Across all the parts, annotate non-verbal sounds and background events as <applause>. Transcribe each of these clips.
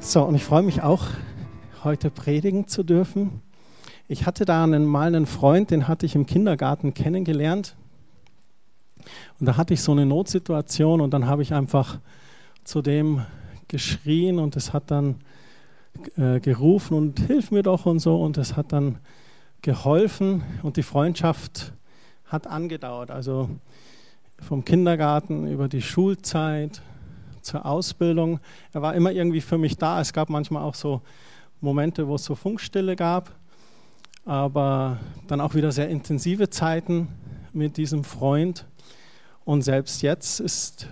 So, und ich freue mich auch, heute predigen zu dürfen. Ich hatte da einen, mal einen Freund, den hatte ich im Kindergarten kennengelernt. Und da hatte ich so eine Notsituation und dann habe ich einfach zu dem geschrien und es hat dann äh, gerufen und hilf mir doch und so und es hat dann geholfen und die Freundschaft hat angedauert. Also vom Kindergarten über die Schulzeit zur Ausbildung. Er war immer irgendwie für mich da. Es gab manchmal auch so Momente, wo es so Funkstille gab, aber dann auch wieder sehr intensive Zeiten mit diesem Freund. Und selbst jetzt ist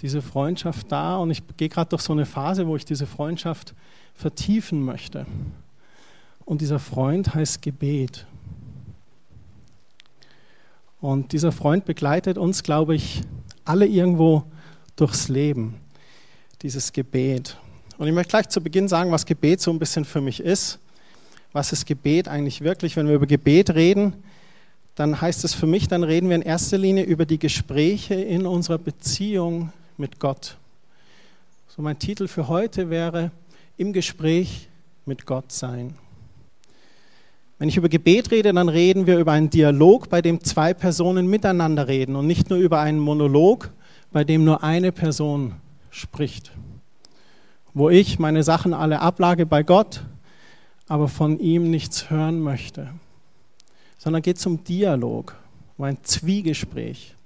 diese Freundschaft da und ich gehe gerade durch so eine Phase, wo ich diese Freundschaft vertiefen möchte. Und dieser Freund heißt Gebet. Und dieser Freund begleitet uns, glaube ich, alle irgendwo durchs Leben, dieses Gebet. Und ich möchte gleich zu Beginn sagen, was Gebet so ein bisschen für mich ist. Was ist Gebet eigentlich wirklich? Wenn wir über Gebet reden, dann heißt es für mich, dann reden wir in erster Linie über die Gespräche in unserer Beziehung mit Gott. So mein Titel für heute wäre im Gespräch mit Gott sein. Wenn ich über Gebet rede, dann reden wir über einen Dialog, bei dem zwei Personen miteinander reden und nicht nur über einen Monolog, bei dem nur eine Person spricht. Wo ich meine Sachen alle ablage bei Gott, aber von ihm nichts hören möchte. Sondern geht es um Dialog, um ein Zwiegespräch.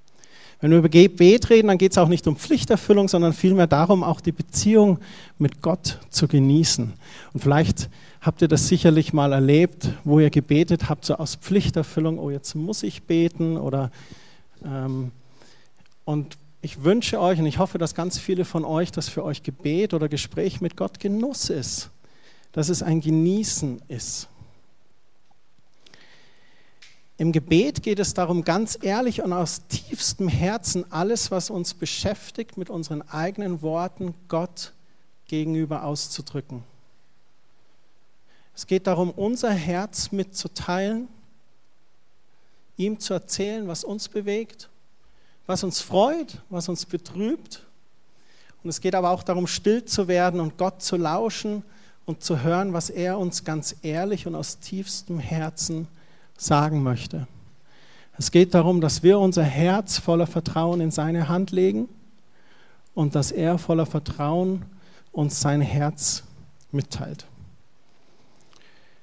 Wenn wir über Gebet reden, dann geht es auch nicht um Pflichterfüllung, sondern vielmehr darum, auch die Beziehung mit Gott zu genießen. Und vielleicht habt ihr das sicherlich mal erlebt, wo ihr gebetet habt, so aus Pflichterfüllung, oh, jetzt muss ich beten oder ähm, und ich wünsche euch und ich hoffe, dass ganz viele von euch, dass für euch Gebet oder Gespräch mit Gott Genuss ist, dass es ein Genießen ist. Im Gebet geht es darum, ganz ehrlich und aus tiefstem Herzen alles, was uns beschäftigt, mit unseren eigenen Worten Gott gegenüber auszudrücken. Es geht darum, unser Herz mitzuteilen, ihm zu erzählen, was uns bewegt was uns freut, was uns betrübt. Und es geht aber auch darum, still zu werden und Gott zu lauschen und zu hören, was er uns ganz ehrlich und aus tiefstem Herzen sagen möchte. Es geht darum, dass wir unser Herz voller Vertrauen in seine Hand legen und dass er voller Vertrauen uns sein Herz mitteilt.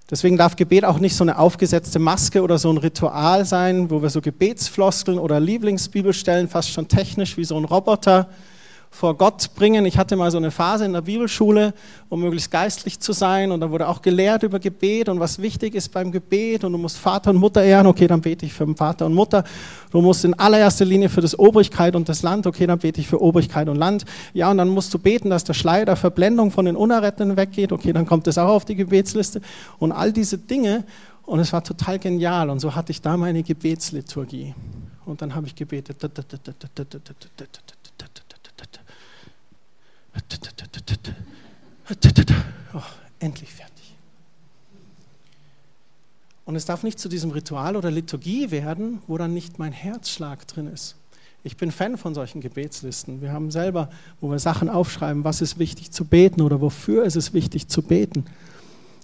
Deswegen darf Gebet auch nicht so eine aufgesetzte Maske oder so ein Ritual sein, wo wir so Gebetsfloskeln oder Lieblingsbibelstellen fast schon technisch wie so ein Roboter vor Gott bringen. Ich hatte mal so eine Phase in der Bibelschule, um möglichst geistlich zu sein. Und da wurde auch gelehrt über Gebet und was wichtig ist beim Gebet. Und du musst Vater und Mutter ehren. Okay, dann bete ich für Vater und Mutter. Du musst in allererster Linie für das Obrigkeit und das Land. Okay, dann bete ich für Obrigkeit und Land. Ja, und dann musst du beten, dass der Schleier der Verblendung von den Unerretteten weggeht. Okay, dann kommt das auch auf die Gebetsliste. Und all diese Dinge. Und es war total genial. Und so hatte ich da meine Gebetsliturgie. Und dann habe ich gebetet. Oh, endlich fertig. Und es darf nicht zu diesem Ritual oder Liturgie werden, wo dann nicht mein Herzschlag drin ist. Ich bin Fan von solchen Gebetslisten. Wir haben selber, wo wir Sachen aufschreiben, was ist wichtig zu beten oder wofür ist es wichtig zu beten.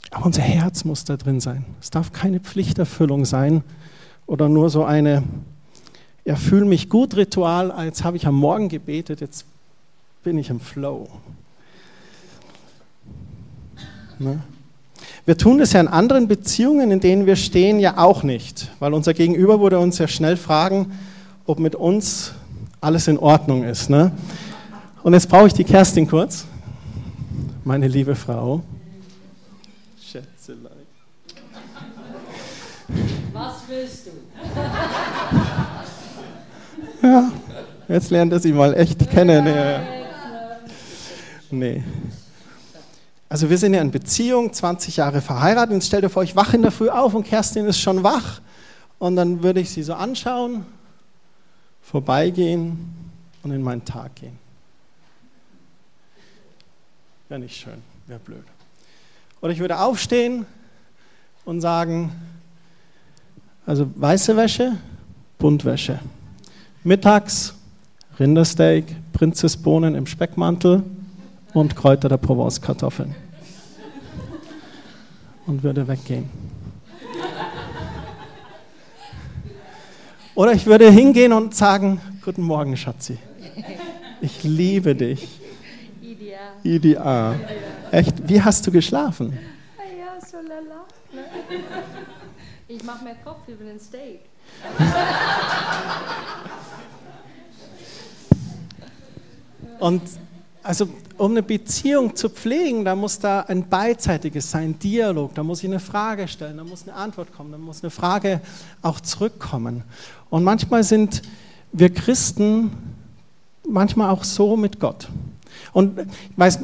Aber unser Herz muss da drin sein. Es darf keine Pflichterfüllung sein oder nur so eine, ja, fühl mich gut Ritual, jetzt habe ich am Morgen gebetet, jetzt bin ich im Flow. Ne? Wir tun es ja in anderen Beziehungen, in denen wir stehen, ja auch nicht, weil unser Gegenüber würde uns ja schnell fragen, ob mit uns alles in Ordnung ist. Ne? Und jetzt brauche ich die Kerstin kurz, meine liebe Frau. Schätzelein. Was willst du? Ja, jetzt lernt er sie mal echt kennen. Ja. Nee. Also wir sind ja in Beziehung, 20 Jahre verheiratet. Jetzt stellt ihr vor, ich wache in der Früh auf und Kerstin ist schon wach. Und dann würde ich sie so anschauen, vorbeigehen und in meinen Tag gehen. Wäre nicht schön, wäre blöd. Oder ich würde aufstehen und sagen, also weiße Wäsche, Buntwäsche. Mittags Rindersteak, Prinzessbohnen im Speckmantel und Kräuter der Provence-Kartoffeln. Und würde weggehen. Oder ich würde hingehen und sagen, guten Morgen, Schatzi. Ich liebe dich. Ideal. Ideal. Echt? Wie hast du geschlafen? Ja, so lala. Ich mache mehr Kopf über den Steak. Und also um eine Beziehung zu pflegen, da muss da ein beidseitiges sein, ein Dialog, da muss ich eine Frage stellen, da muss eine Antwort kommen, da muss eine Frage auch zurückkommen. Und manchmal sind wir Christen manchmal auch so mit Gott. Und ich weiß,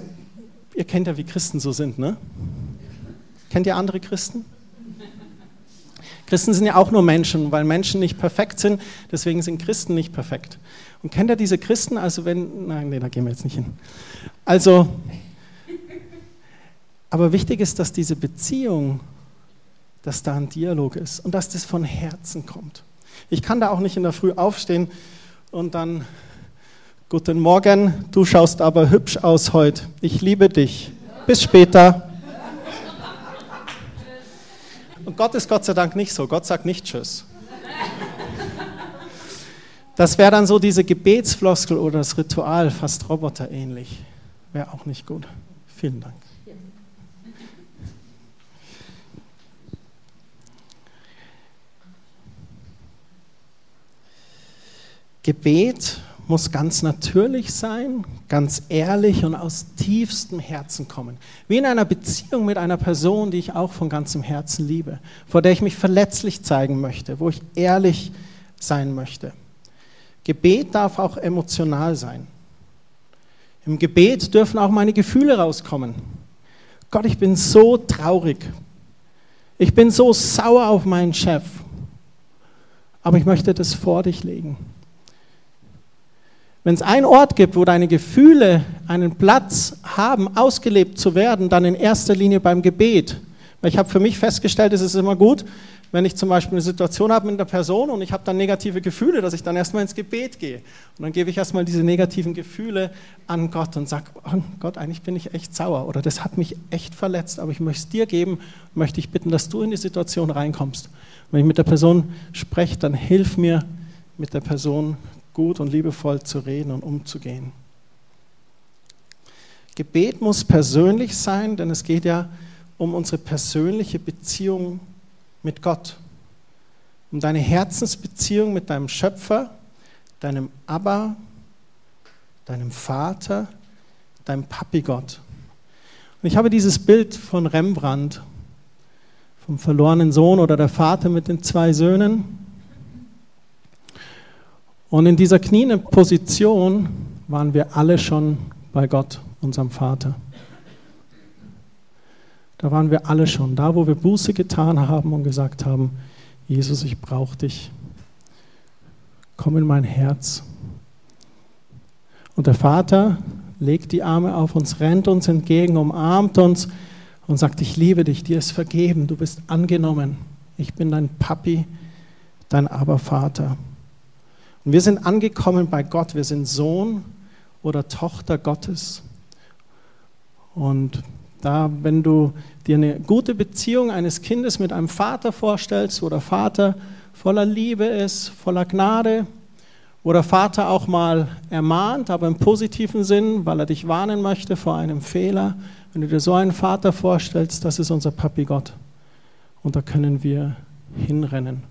ihr kennt ja, wie Christen so sind, ne? Kennt ihr andere Christen? Christen sind ja auch nur Menschen, weil Menschen nicht perfekt sind, deswegen sind Christen nicht perfekt. Und kennt ihr diese Christen? Also wenn, nein, nee, da gehen wir jetzt nicht hin. Also, aber wichtig ist, dass diese Beziehung, dass da ein Dialog ist und dass das von Herzen kommt. Ich kann da auch nicht in der Früh aufstehen und dann, guten Morgen, du schaust aber hübsch aus heute. Ich liebe dich. Bis später. Und Gott ist Gott sei Dank nicht so. Gott sagt nicht Tschüss. Das wäre dann so diese Gebetsfloskel oder das Ritual, fast roboterähnlich. Wäre auch nicht gut. Vielen Dank. Gebet muss ganz natürlich sein, ganz ehrlich und aus tiefstem Herzen kommen. Wie in einer Beziehung mit einer Person, die ich auch von ganzem Herzen liebe, vor der ich mich verletzlich zeigen möchte, wo ich ehrlich sein möchte. Gebet darf auch emotional sein. Im Gebet dürfen auch meine Gefühle rauskommen. Gott, ich bin so traurig. Ich bin so sauer auf meinen Chef. Aber ich möchte das vor dich legen. Wenn es einen Ort gibt, wo deine Gefühle einen Platz haben, ausgelebt zu werden, dann in erster Linie beim Gebet. Weil ich habe für mich festgestellt, es ist immer gut, wenn ich zum Beispiel eine Situation habe mit einer Person und ich habe dann negative Gefühle, dass ich dann erstmal ins Gebet gehe. Und dann gebe ich erstmal diese negativen Gefühle an Gott und sage, oh Gott, eigentlich bin ich echt sauer oder das hat mich echt verletzt, aber ich möchte es dir geben, möchte ich bitten, dass du in die Situation reinkommst. wenn ich mit der Person spreche, dann hilf mir, mit der Person gut und liebevoll zu reden und umzugehen. Gebet muss persönlich sein, denn es geht ja um unsere persönliche Beziehung mit Gott, um deine Herzensbeziehung mit deinem Schöpfer, deinem Abba, deinem Vater, deinem Papi Gott. Und ich habe dieses Bild von Rembrandt, vom verlorenen Sohn oder der Vater mit den zwei Söhnen. Und in dieser knienden Position waren wir alle schon bei Gott, unserem Vater. Da waren wir alle schon, da wo wir Buße getan haben und gesagt haben, Jesus, ich brauche dich. Komm in mein Herz. Und der Vater legt die Arme auf uns, rennt uns entgegen, umarmt uns und sagt, ich liebe dich, dir ist vergeben, du bist angenommen. Ich bin dein Papi, dein Abervater. Und wir sind angekommen bei Gott, wir sind Sohn oder Tochter Gottes. Und da, wenn du dir eine gute Beziehung eines Kindes mit einem Vater vorstellst, wo der Vater voller Liebe ist, voller Gnade, wo der Vater auch mal ermahnt, aber im positiven Sinn, weil er dich warnen möchte vor einem Fehler. Wenn du dir so einen Vater vorstellst, das ist unser Papi Gott. Und da können wir hinrennen.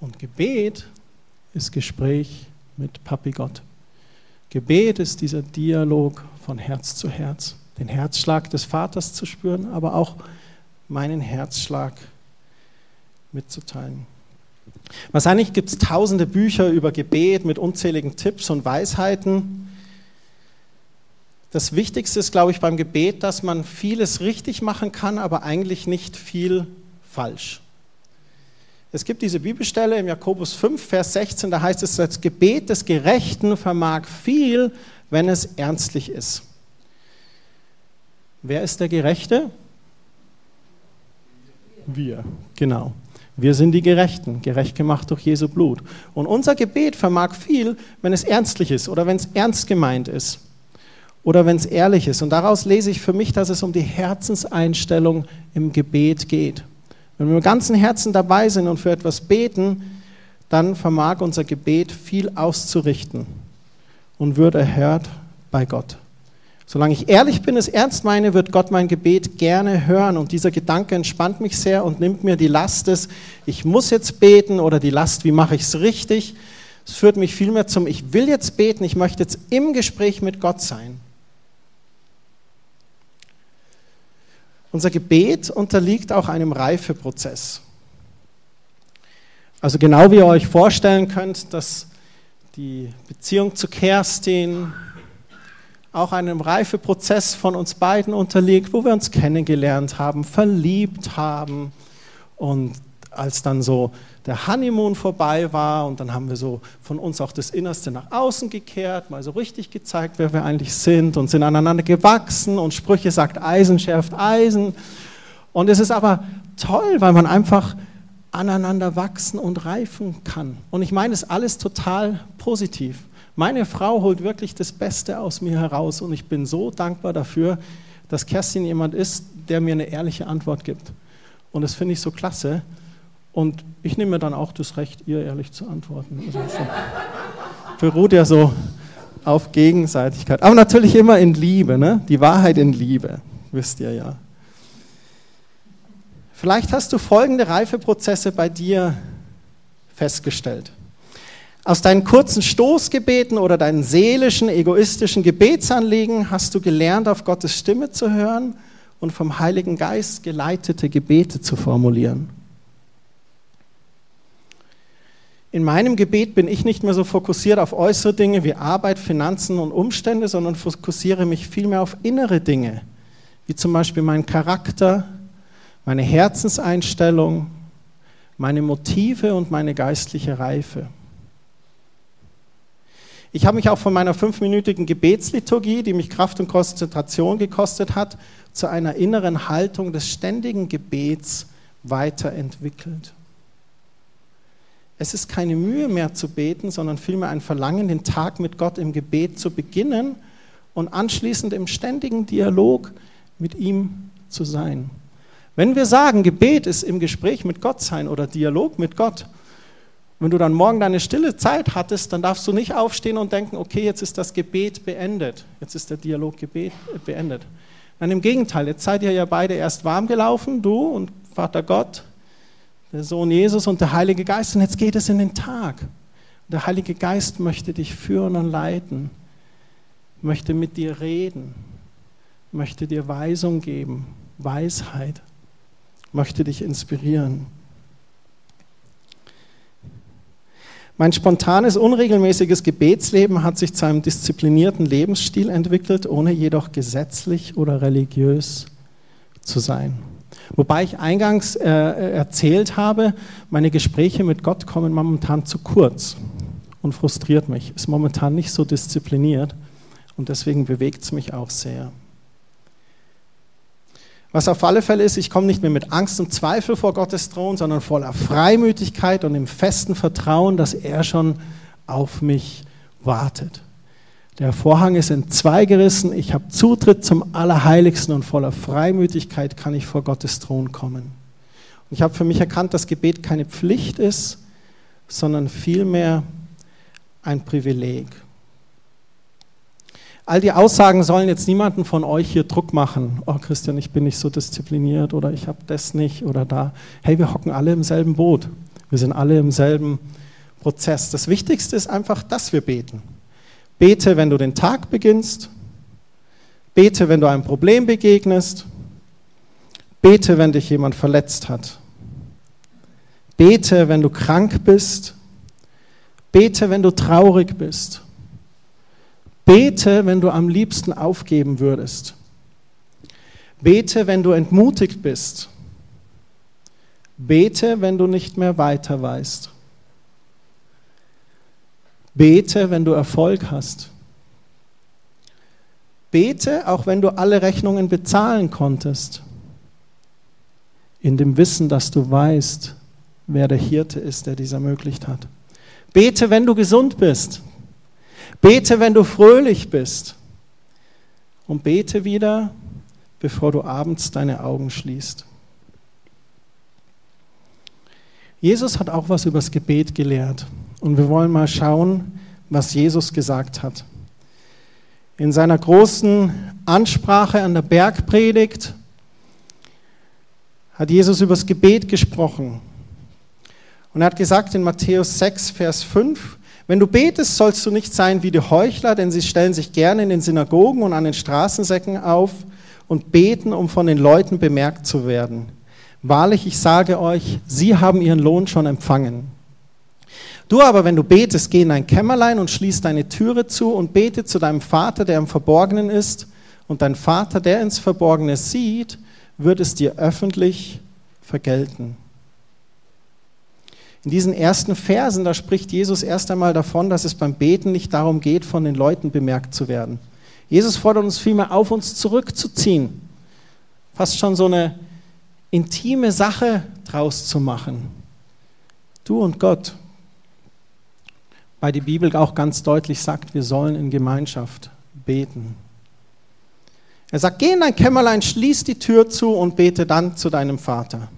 Und Gebet ist Gespräch mit Papi Gott. Gebet ist dieser Dialog von Herz zu Herz, den Herzschlag des Vaters zu spüren, aber auch meinen Herzschlag mitzuteilen. Wahrscheinlich gibt es tausende Bücher über Gebet mit unzähligen Tipps und Weisheiten. Das Wichtigste ist, glaube ich, beim Gebet, dass man vieles richtig machen kann, aber eigentlich nicht viel falsch. Es gibt diese Bibelstelle im Jakobus 5, Vers 16, da heißt es, das Gebet des Gerechten vermag viel, wenn es ernstlich ist. Wer ist der Gerechte? Wir, genau. Wir sind die Gerechten, gerecht gemacht durch Jesu Blut. Und unser Gebet vermag viel, wenn es ernstlich ist oder wenn es ernst gemeint ist. oder wenn es ehrlich ist. Und daraus lese ich für mich, dass es um die Herzenseinstellung im Gebet geht. Wenn wir mit ganzem Herzen dabei sind und für etwas beten, dann vermag unser Gebet viel auszurichten und wird erhört bei Gott. Solange ich ehrlich bin, es ernst meine, wird Gott mein Gebet gerne hören. Und dieser Gedanke entspannt mich sehr und nimmt mir die Last des, ich muss jetzt beten oder die Last, wie mache ich es richtig. Es führt mich vielmehr zum, ich will jetzt beten, ich möchte jetzt im Gespräch mit Gott sein. Unser Gebet unterliegt auch einem Reifeprozess. Also genau wie ihr euch vorstellen könnt, dass die Beziehung zu Kerstin auch einem Reifeprozess von uns beiden unterliegt, wo wir uns kennengelernt haben, verliebt haben und als dann so der Honeymoon vorbei war und dann haben wir so von uns auch das Innerste nach außen gekehrt, mal so richtig gezeigt, wer wir eigentlich sind und sind aneinander gewachsen und Sprüche sagt Eisen schärft Eisen. Und es ist aber toll, weil man einfach aneinander wachsen und reifen kann. Und ich meine es alles total positiv. Meine Frau holt wirklich das Beste aus mir heraus und ich bin so dankbar dafür, dass Kerstin jemand ist, der mir eine ehrliche Antwort gibt. Und das finde ich so klasse. Und ich nehme mir dann auch das Recht, ihr ehrlich zu antworten. Also beruht ja so auf Gegenseitigkeit. Aber natürlich immer in Liebe, ne? die Wahrheit in Liebe, wisst ihr ja. Vielleicht hast du folgende Reifeprozesse bei dir festgestellt. Aus deinen kurzen Stoßgebeten oder deinen seelischen, egoistischen Gebetsanliegen hast du gelernt, auf Gottes Stimme zu hören und vom Heiligen Geist geleitete Gebete zu formulieren. In meinem Gebet bin ich nicht mehr so fokussiert auf äußere Dinge wie Arbeit, Finanzen und Umstände, sondern fokussiere mich vielmehr auf innere Dinge, wie zum Beispiel meinen Charakter, meine Herzenseinstellung, meine Motive und meine geistliche Reife. Ich habe mich auch von meiner fünfminütigen Gebetsliturgie, die mich Kraft und Konzentration gekostet hat, zu einer inneren Haltung des ständigen Gebets weiterentwickelt. Es ist keine Mühe mehr zu beten, sondern vielmehr ein Verlangen, den Tag mit Gott im Gebet zu beginnen und anschließend im ständigen Dialog mit ihm zu sein. Wenn wir sagen, Gebet ist im Gespräch mit Gott sein oder Dialog mit Gott, wenn du dann morgen deine stille Zeit hattest, dann darfst du nicht aufstehen und denken, okay, jetzt ist das Gebet beendet, jetzt ist der Dialog beendet. Nein, im Gegenteil, jetzt seid ihr ja beide erst warm gelaufen, du und Vater Gott, der Sohn Jesus und der Heilige Geist. Und jetzt geht es in den Tag. Der Heilige Geist möchte dich führen und leiten, möchte mit dir reden, möchte dir Weisung geben, Weisheit, möchte dich inspirieren. Mein spontanes, unregelmäßiges Gebetsleben hat sich zu einem disziplinierten Lebensstil entwickelt, ohne jedoch gesetzlich oder religiös zu sein. Wobei ich eingangs äh, erzählt habe, meine Gespräche mit Gott kommen momentan zu kurz und frustriert mich. Ist momentan nicht so diszipliniert und deswegen bewegt es mich auch sehr. Was auf alle Fälle ist, ich komme nicht mehr mit Angst und Zweifel vor Gottes Thron, sondern voller Freimütigkeit und im festen Vertrauen, dass er schon auf mich wartet. Der Vorhang ist in zwei gerissen. Ich habe Zutritt zum Allerheiligsten und voller Freimütigkeit kann ich vor Gottes Thron kommen. Und ich habe für mich erkannt, dass Gebet keine Pflicht ist, sondern vielmehr ein Privileg. All die Aussagen sollen jetzt niemanden von euch hier Druck machen. Oh Christian, ich bin nicht so diszipliniert oder ich habe das nicht oder da. Hey, wir hocken alle im selben Boot. Wir sind alle im selben Prozess. Das Wichtigste ist einfach, dass wir beten. Bete, wenn du den Tag beginnst. Bete, wenn du einem Problem begegnest. Bete, wenn dich jemand verletzt hat. Bete, wenn du krank bist. Bete, wenn du traurig bist. Bete, wenn du am liebsten aufgeben würdest. Bete, wenn du entmutigt bist. Bete, wenn du nicht mehr weiter weißt. Bete, wenn du Erfolg hast. Bete, auch wenn du alle Rechnungen bezahlen konntest. In dem Wissen, dass du weißt, wer der Hirte ist, der dies ermöglicht hat. Bete, wenn du gesund bist. Bete, wenn du fröhlich bist. und bete wieder, bevor du abends deine Augen schließt. Jesus hat auch was übers Gebet gelehrt und wir wollen mal schauen, was Jesus gesagt hat. In seiner großen Ansprache an der Bergpredigt hat Jesus übers Gebet gesprochen. Und er hat gesagt in Matthäus 6, Vers 5, wenn du betest, sollst du nicht sein wie die Heuchler, denn sie stellen sich gerne in den Synagogen und an den Straßensäcken auf und beten, um von den Leuten bemerkt zu werden. Wahrlich, ich sage euch, sie haben ihren Lohn schon empfangen. Du aber, wenn du betest, geh in dein Kämmerlein und schließ deine Türe zu und bete zu deinem Vater, der im Verborgenen ist, und dein Vater, der ins Verborgene sieht, wird es dir öffentlich vergelten. In diesen ersten Versen, da spricht Jesus erst einmal davon, dass es beim Beten nicht darum geht, von den Leuten bemerkt zu werden. Jesus fordert uns vielmehr auf, uns zurückzuziehen. Fast schon so eine intime Sache draus zu machen. Du und Gott. Weil die Bibel auch ganz deutlich sagt, wir sollen in Gemeinschaft beten. Er sagt, geh in dein Kämmerlein, schließ die Tür zu und bete dann zu deinem Vater.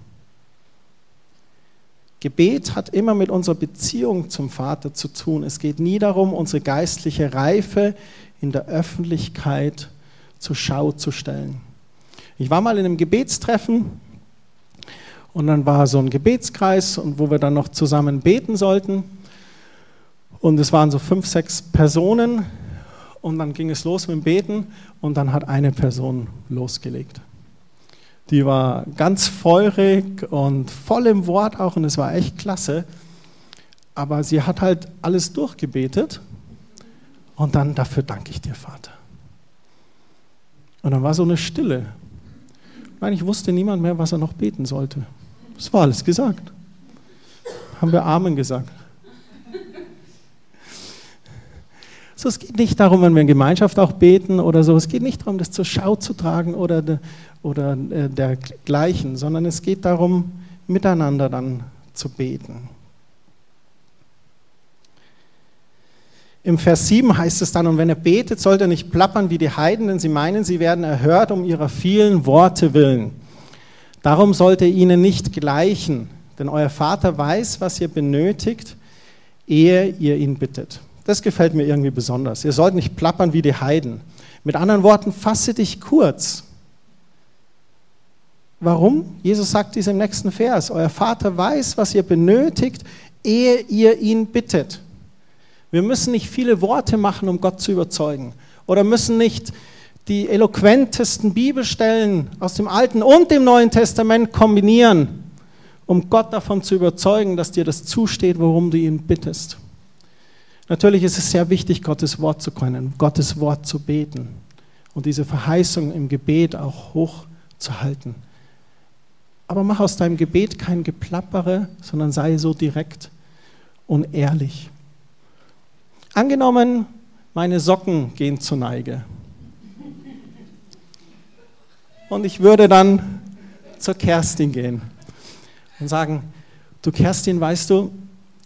Gebet hat immer mit unserer Beziehung zum Vater zu tun. Es geht nie darum, unsere geistliche Reife in der Öffentlichkeit zur Schau zu stellen. Ich war mal in einem Gebetstreffen und dann war so ein Gebetskreis und wo wir dann noch zusammen beten sollten. Und es waren so fünf, sechs Personen und dann ging es los mit dem Beten und dann hat eine Person losgelegt. Die war ganz feurig und voll im Wort auch und es war echt klasse. Aber sie hat halt alles durchgebetet und dann dafür danke ich dir, Vater. Und dann war so eine Stille. Eigentlich wusste niemand mehr, was er noch beten sollte. Es war alles gesagt. Haben wir Amen gesagt. So, es geht nicht darum, wenn wir in Gemeinschaft auch beten oder so, es geht nicht darum, das zur Schau zu tragen oder, oder äh, dergleichen, sondern es geht darum, miteinander dann zu beten. Im Vers 7 heißt es dann, und wenn er betet, sollt er nicht plappern wie die Heiden, denn sie meinen, sie werden erhört um ihrer vielen Worte willen. Darum sollt ihr ihnen nicht gleichen, denn euer Vater weiß, was ihr benötigt, ehe ihr ihn bittet. Das gefällt mir irgendwie besonders. Ihr sollt nicht plappern wie die Heiden. Mit anderen Worten, fasse dich kurz. Warum? Jesus sagt dies im nächsten Vers. Euer Vater weiß, was ihr benötigt, ehe ihr ihn bittet. Wir müssen nicht viele Worte machen, um Gott zu überzeugen. Oder müssen nicht die eloquentesten Bibelstellen aus dem Alten und dem Neuen Testament kombinieren, um Gott davon zu überzeugen, dass dir das zusteht, worum du ihn bittest. Natürlich ist es sehr wichtig, Gottes Wort zu können, Gottes Wort zu beten und diese Verheißung im Gebet auch hoch zu halten. Aber mach aus deinem Gebet kein Geplappere, sondern sei so direkt und ehrlich. Angenommen, meine Socken gehen zur Neige. Und ich würde dann zur Kerstin gehen und sagen, du Kerstin, weißt du,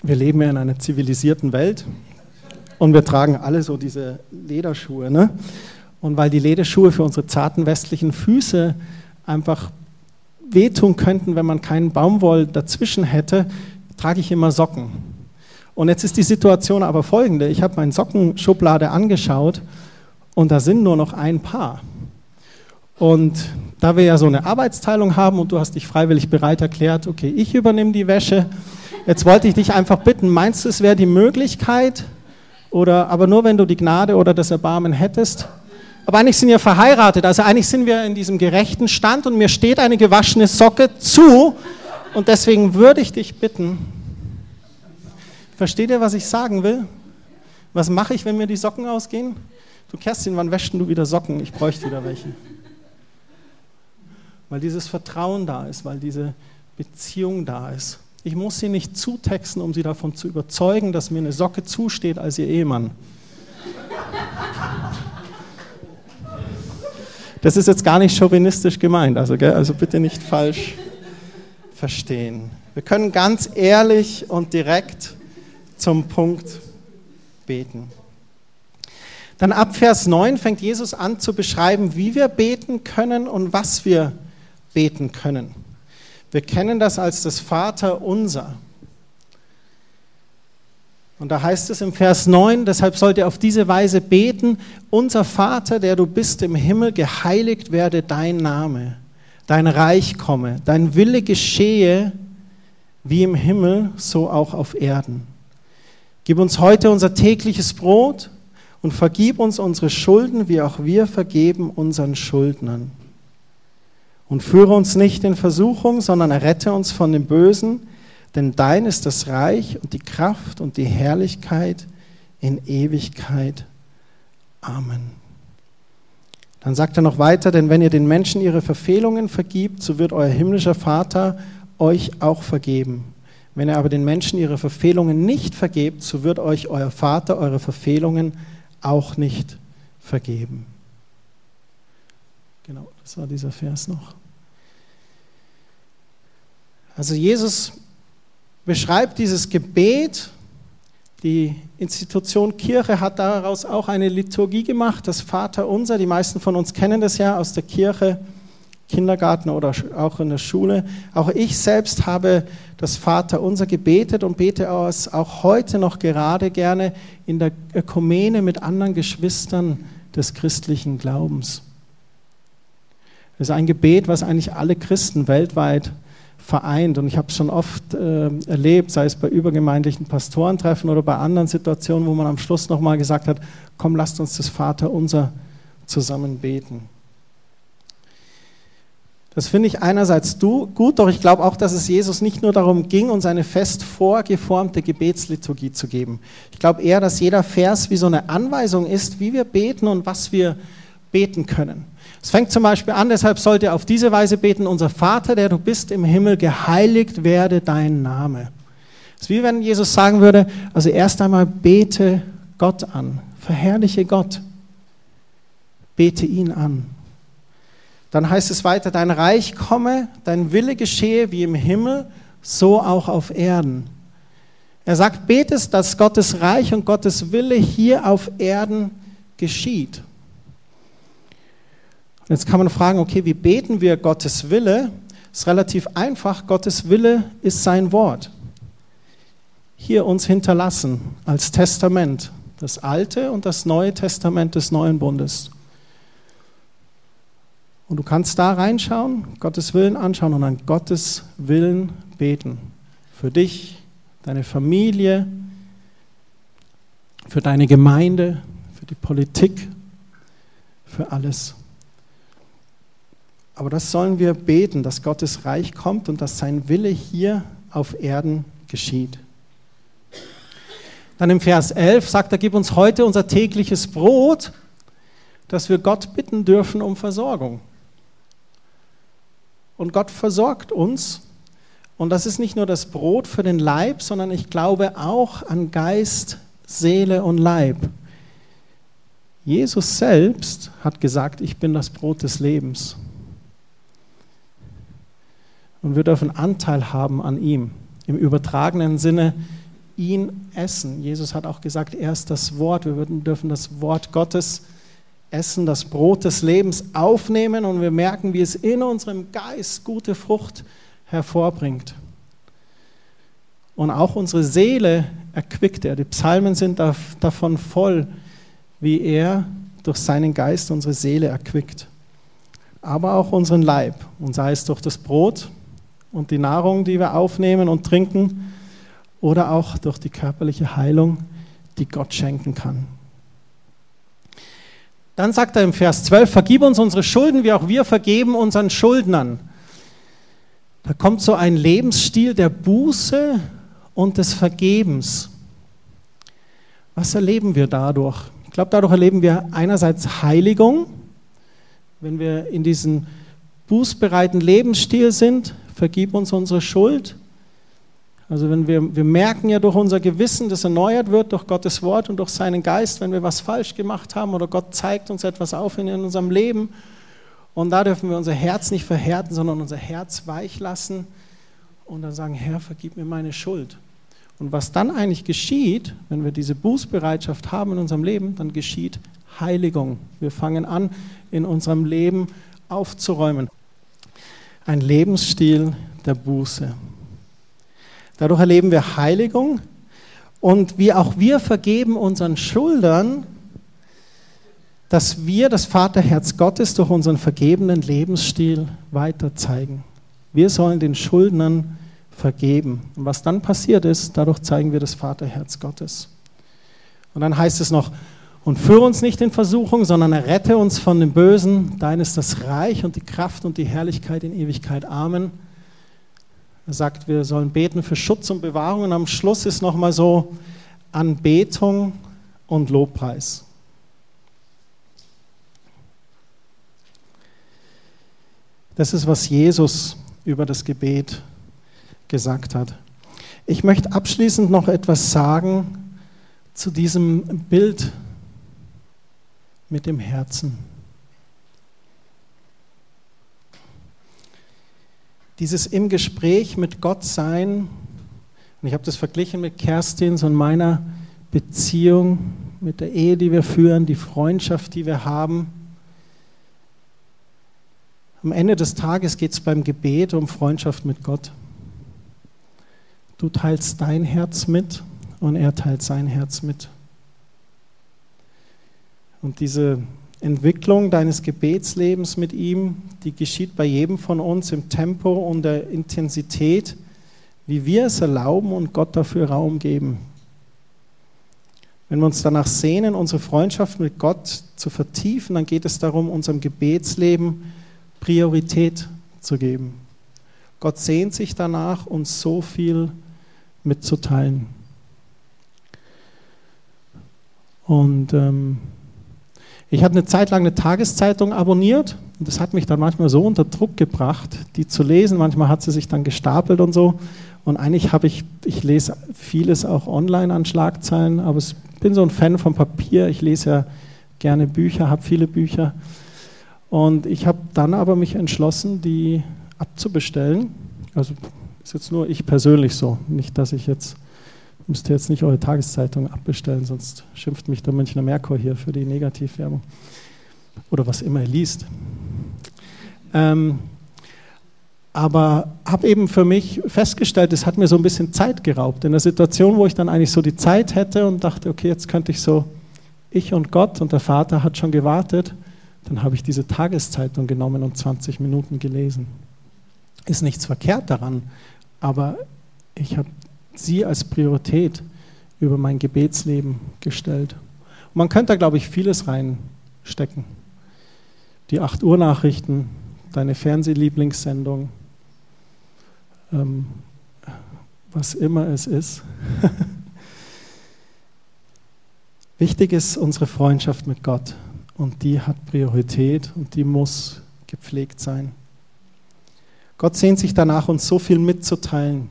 wir leben ja in einer zivilisierten Welt und wir tragen alle so diese Lederschuhe. Ne? Und weil die Lederschuhe für unsere zarten westlichen Füße einfach wehtun könnten, wenn man keinen Baumwoll dazwischen hätte, trage ich immer Socken. Und jetzt ist die Situation aber folgende. Ich habe meine Sockenschublade angeschaut und da sind nur noch ein Paar. Und da wir ja so eine Arbeitsteilung haben und du hast dich freiwillig bereit erklärt, okay, ich übernehme die Wäsche, jetzt wollte ich dich einfach bitten, meinst du, es wäre die Möglichkeit, oder, aber nur wenn du die Gnade oder das Erbarmen hättest. Aber eigentlich sind wir verheiratet, also eigentlich sind wir in diesem gerechten Stand und mir steht eine gewaschene Socke zu und deswegen würde ich dich bitten, versteht ihr, was ich sagen will? Was mache ich, wenn mir die Socken ausgehen? Du Kerstin, wann wäschst du wieder Socken? Ich bräuchte wieder welche. Weil dieses Vertrauen da ist, weil diese Beziehung da ist. Ich muss sie nicht zutexten, um sie davon zu überzeugen, dass mir eine Socke zusteht als ihr Ehemann. Das ist jetzt gar nicht chauvinistisch gemeint, also, gell? also bitte nicht falsch verstehen. Wir können ganz ehrlich und direkt zum Punkt beten. Dann ab Vers 9 fängt Jesus an zu beschreiben, wie wir beten können und was wir beten können. Wir kennen das als das Vater unser. Und da heißt es im Vers 9, deshalb sollt ihr auf diese Weise beten, unser Vater, der du bist im Himmel, geheiligt werde dein Name, dein Reich komme, dein Wille geschehe, wie im Himmel, so auch auf Erden. Gib uns heute unser tägliches Brot und vergib uns unsere Schulden, wie auch wir vergeben unseren Schuldnern. Und führe uns nicht in Versuchung, sondern errette uns von dem Bösen, denn dein ist das Reich und die Kraft und die Herrlichkeit in Ewigkeit. Amen. Dann sagt er noch weiter, denn wenn ihr den Menschen ihre Verfehlungen vergibt, so wird euer himmlischer Vater euch auch vergeben. Wenn ihr aber den Menschen ihre Verfehlungen nicht vergebt, so wird euch euer Vater eure Verfehlungen auch nicht vergeben. Genau, das war dieser Vers noch. Also Jesus beschreibt dieses Gebet. Die Institution Kirche hat daraus auch eine Liturgie gemacht, das Vaterunser. Die meisten von uns kennen das ja aus der Kirche, Kindergarten oder auch in der Schule. Auch ich selbst habe das Vaterunser gebetet und bete es auch heute noch gerade gerne in der Ökumene mit anderen Geschwistern des christlichen Glaubens. Es ist ein Gebet, was eigentlich alle Christen weltweit vereint. Und ich habe es schon oft äh, erlebt, sei es bei übergemeindlichen Pastorentreffen oder bei anderen Situationen, wo man am Schluss nochmal gesagt hat, komm, lasst uns das Vaterunser zusammen beten. Das finde ich einerseits gut, doch ich glaube auch, dass es Jesus nicht nur darum ging, uns eine fest vorgeformte Gebetsliturgie zu geben. Ich glaube eher, dass jeder Vers wie so eine Anweisung ist, wie wir beten und was wir beten können. Es fängt zum Beispiel an, deshalb sollt ihr auf diese Weise beten, unser Vater, der du bist im Himmel, geheiligt werde dein Name. Es ist wie wenn Jesus sagen würde, also erst einmal bete Gott an, verherrliche Gott, bete ihn an. Dann heißt es weiter, dein Reich komme, dein Wille geschehe wie im Himmel, so auch auf Erden. Er sagt, betest, dass Gottes Reich und Gottes Wille hier auf Erden geschieht. Jetzt kann man fragen, okay, wie beten wir Gottes Wille? Ist relativ einfach. Gottes Wille ist sein Wort. Hier uns hinterlassen als Testament. Das Alte und das Neue Testament des Neuen Bundes. Und du kannst da reinschauen, Gottes Willen anschauen und an Gottes Willen beten. Für dich, deine Familie, für deine Gemeinde, für die Politik, für alles. Aber das sollen wir beten, dass Gottes Reich kommt und dass sein Wille hier auf Erden geschieht. Dann im Vers 11 sagt er, gib uns heute unser tägliches Brot, dass wir Gott bitten dürfen um Versorgung. Und Gott versorgt uns. Und das ist nicht nur das Brot für den Leib, sondern ich glaube auch an Geist, Seele und Leib. Jesus selbst hat gesagt, ich bin das Brot des Lebens. Und wir dürfen Anteil haben an ihm. Im übertragenen Sinne ihn essen. Jesus hat auch gesagt, er ist das Wort. Wir dürfen das Wort Gottes essen, das Brot des Lebens aufnehmen und wir merken, wie es in unserem Geist gute Frucht hervorbringt. Und auch unsere Seele erquickt er. Die Psalmen sind davon voll, wie er durch seinen Geist unsere Seele erquickt. Aber auch unseren Leib. Und sei es durch das Brot, und die Nahrung, die wir aufnehmen und trinken, oder auch durch die körperliche Heilung, die Gott schenken kann. Dann sagt er im Vers 12, vergib uns unsere Schulden, wie auch wir vergeben unseren Schuldnern. Da kommt so ein Lebensstil der Buße und des Vergebens. Was erleben wir dadurch? Ich glaube, dadurch erleben wir einerseits Heiligung, wenn wir in diesem bußbereiten Lebensstil sind, vergib uns unsere Schuld. Also wenn wir, wir merken ja durch unser Gewissen, das erneuert wird durch Gottes Wort und durch seinen Geist, wenn wir was falsch gemacht haben oder Gott zeigt uns etwas auf in, in unserem Leben. Und da dürfen wir unser Herz nicht verhärten, sondern unser Herz weich lassen und dann sagen, Herr, vergib mir meine Schuld. Und was dann eigentlich geschieht, wenn wir diese Bußbereitschaft haben in unserem Leben, dann geschieht Heiligung. Wir fangen an, in unserem Leben aufzuräumen. Ein Lebensstil der Buße. Dadurch erleben wir Heiligung und wie auch wir vergeben unseren Schuldern, dass wir das Vaterherz Gottes durch unseren vergebenen Lebensstil weiter zeigen. Wir sollen den Schuldnern vergeben. Und was dann passiert ist, dadurch zeigen wir das Vaterherz Gottes. Und dann heißt es noch, und führe uns nicht in Versuchung, sondern errette uns von dem Bösen. Dein ist das Reich und die Kraft und die Herrlichkeit in Ewigkeit. Amen. Er sagt, wir sollen beten für Schutz und Bewahrung. Und am Schluss ist nochmal so Anbetung und Lobpreis. Das ist, was Jesus über das Gebet gesagt hat. Ich möchte abschließend noch etwas sagen zu diesem Bild mit dem Herzen. Dieses im Gespräch mit Gott sein, und ich habe das verglichen mit Kerstins und meiner Beziehung, mit der Ehe, die wir führen, die Freundschaft, die wir haben. Am Ende des Tages geht es beim Gebet um Freundschaft mit Gott. Du teilst dein Herz mit und er teilt sein Herz mit. Und diese Entwicklung deines Gebetslebens mit ihm, die geschieht bei jedem von uns im Tempo und der Intensität, wie wir es erlauben und Gott dafür Raum geben. Wenn wir uns danach sehnen, unsere Freundschaft mit Gott zu vertiefen, dann geht es darum, unserem Gebetsleben Priorität zu geben. Gott sehnt sich danach, uns so viel mitzuteilen. Und ähm, ich hatte eine Zeit lang eine Tageszeitung abonniert und das hat mich dann manchmal so unter Druck gebracht, die zu lesen. Manchmal hat sie sich dann gestapelt und so. Und eigentlich habe ich, ich lese vieles auch online an Schlagzeilen, aber ich bin so ein Fan vom Papier. Ich lese ja gerne Bücher, habe viele Bücher. Und ich habe dann aber mich entschlossen, die abzubestellen. Also ist jetzt nur ich persönlich so. Nicht, dass ich jetzt müsst ihr jetzt nicht eure Tageszeitung abbestellen, sonst schimpft mich der Münchner Merkur hier für die Negativwerbung. Oder was immer ihr liest. Ähm, aber habe eben für mich festgestellt, es hat mir so ein bisschen Zeit geraubt. In der Situation, wo ich dann eigentlich so die Zeit hätte und dachte, okay, jetzt könnte ich so, ich und Gott und der Vater hat schon gewartet, dann habe ich diese Tageszeitung genommen und 20 Minuten gelesen. Ist nichts verkehrt daran, aber ich habe sie als Priorität über mein Gebetsleben gestellt. Und man könnte da, glaube ich, vieles reinstecken. Die 8 Uhr Nachrichten, deine Fernsehlieblingssendung, ähm, was immer es ist. <laughs> Wichtig ist unsere Freundschaft mit Gott und die hat Priorität und die muss gepflegt sein. Gott sehnt sich danach, uns so viel mitzuteilen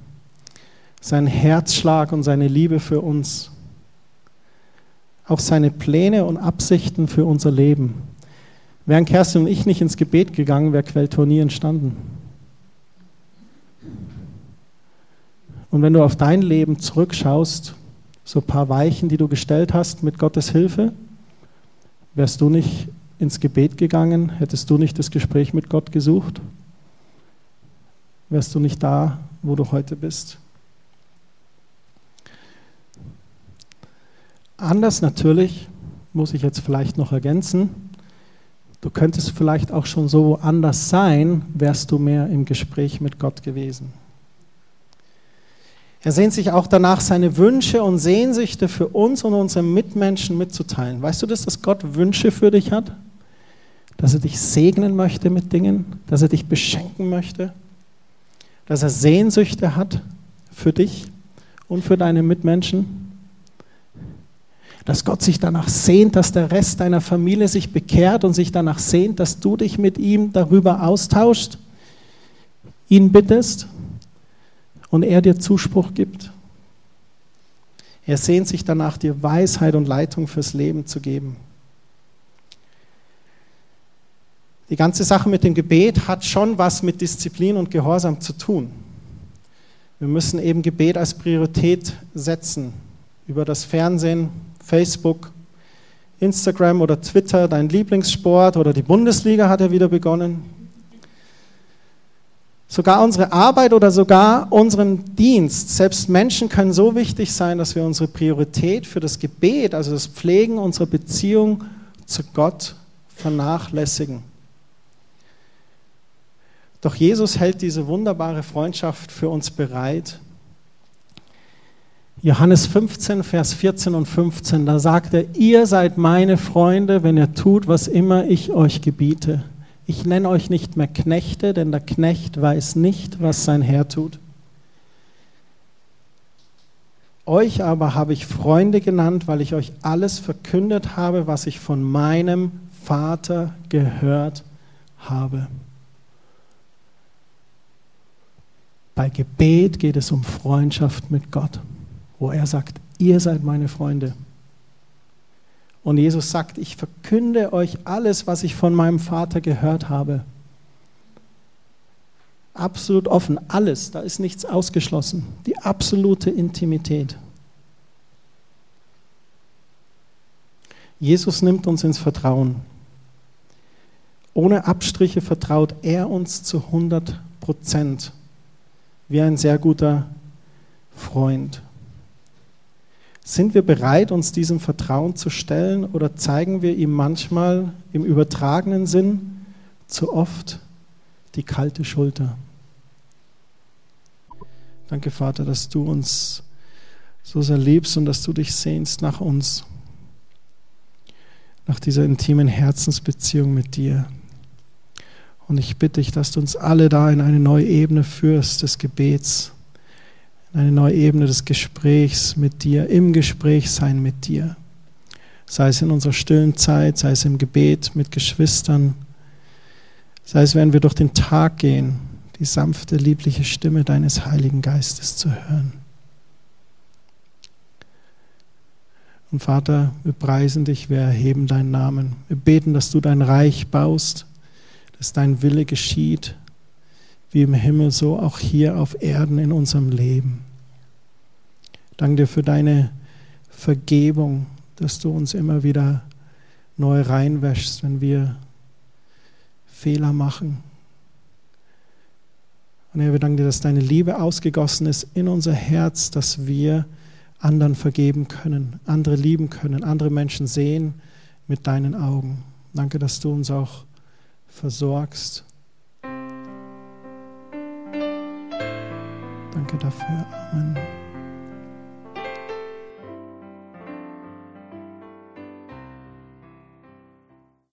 sein Herzschlag und seine Liebe für uns, auch seine Pläne und Absichten für unser Leben. Wären Kerstin und ich nicht ins Gebet gegangen, wäre Quelltor nie entstanden. Und wenn du auf dein Leben zurückschaust, so ein paar Weichen, die du gestellt hast mit Gottes Hilfe, wärst du nicht ins Gebet gegangen, hättest du nicht das Gespräch mit Gott gesucht, wärst du nicht da, wo du heute bist. Anders natürlich, muss ich jetzt vielleicht noch ergänzen, du könntest vielleicht auch schon so anders sein, wärst du mehr im Gespräch mit Gott gewesen. Er sehnt sich auch danach, seine Wünsche und Sehnsüchte für uns und unsere Mitmenschen mitzuteilen. Weißt du das, dass Gott Wünsche für dich hat? Dass er dich segnen möchte mit Dingen, dass er dich beschenken möchte, dass er Sehnsüchte hat für dich und für deine Mitmenschen? Dass Gott sich danach sehnt, dass der Rest deiner Familie sich bekehrt und sich danach sehnt, dass du dich mit ihm darüber austauschst, ihn bittest und er dir Zuspruch gibt. Er sehnt sich danach, dir Weisheit und Leitung fürs Leben zu geben. Die ganze Sache mit dem Gebet hat schon was mit Disziplin und Gehorsam zu tun. Wir müssen eben Gebet als Priorität setzen. Über das Fernsehen, Facebook, Instagram oder Twitter dein Lieblingssport oder die Bundesliga hat ja wieder begonnen. Sogar unsere Arbeit oder sogar unseren Dienst, selbst Menschen können so wichtig sein, dass wir unsere Priorität für das Gebet, also das Pflegen unserer Beziehung zu Gott vernachlässigen. Doch Jesus hält diese wunderbare Freundschaft für uns bereit. Johannes 15, Vers 14 und 15, da sagt er, ihr seid meine Freunde, wenn ihr tut, was immer ich euch gebiete. Ich nenne euch nicht mehr Knechte, denn der Knecht weiß nicht, was sein Herr tut. Euch aber habe ich Freunde genannt, weil ich euch alles verkündet habe, was ich von meinem Vater gehört habe. Bei Gebet geht es um Freundschaft mit Gott, wo er sagt, ihr seid meine Freunde. Und Jesus sagt, ich verkünde euch alles, was ich von meinem Vater gehört habe. Absolut offen, alles, da ist nichts ausgeschlossen. Die absolute Intimität. Jesus nimmt uns ins Vertrauen. Ohne Abstriche vertraut er uns zu 100 Prozent, wie ein sehr guter Freund. Sind wir bereit, uns diesem Vertrauen zu stellen oder zeigen wir ihm manchmal im übertragenen Sinn zu oft die kalte Schulter? Danke, Vater, dass du uns so sehr liebst und dass du dich sehnst nach uns, nach dieser intimen Herzensbeziehung mit dir. Und ich bitte dich, dass du uns alle da in eine neue Ebene führst des Gebets eine neue Ebene des Gesprächs mit dir, im Gespräch sein mit dir. Sei es in unserer stillen Zeit, sei es im Gebet mit Geschwistern, sei es, wenn wir durch den Tag gehen, die sanfte, liebliche Stimme deines Heiligen Geistes zu hören. Und Vater, wir preisen dich, wir erheben deinen Namen. Wir beten, dass du dein Reich baust, dass dein Wille geschieht, wie im Himmel, so auch hier auf Erden in unserem Leben. Danke dir für deine Vergebung, dass du uns immer wieder neu reinwäschst, wenn wir Fehler machen. Und Herr, wir danken dir, dass deine Liebe ausgegossen ist in unser Herz, dass wir anderen vergeben können, andere lieben können, andere Menschen sehen mit deinen Augen. Danke, dass du uns auch versorgst. Danke dafür. Amen.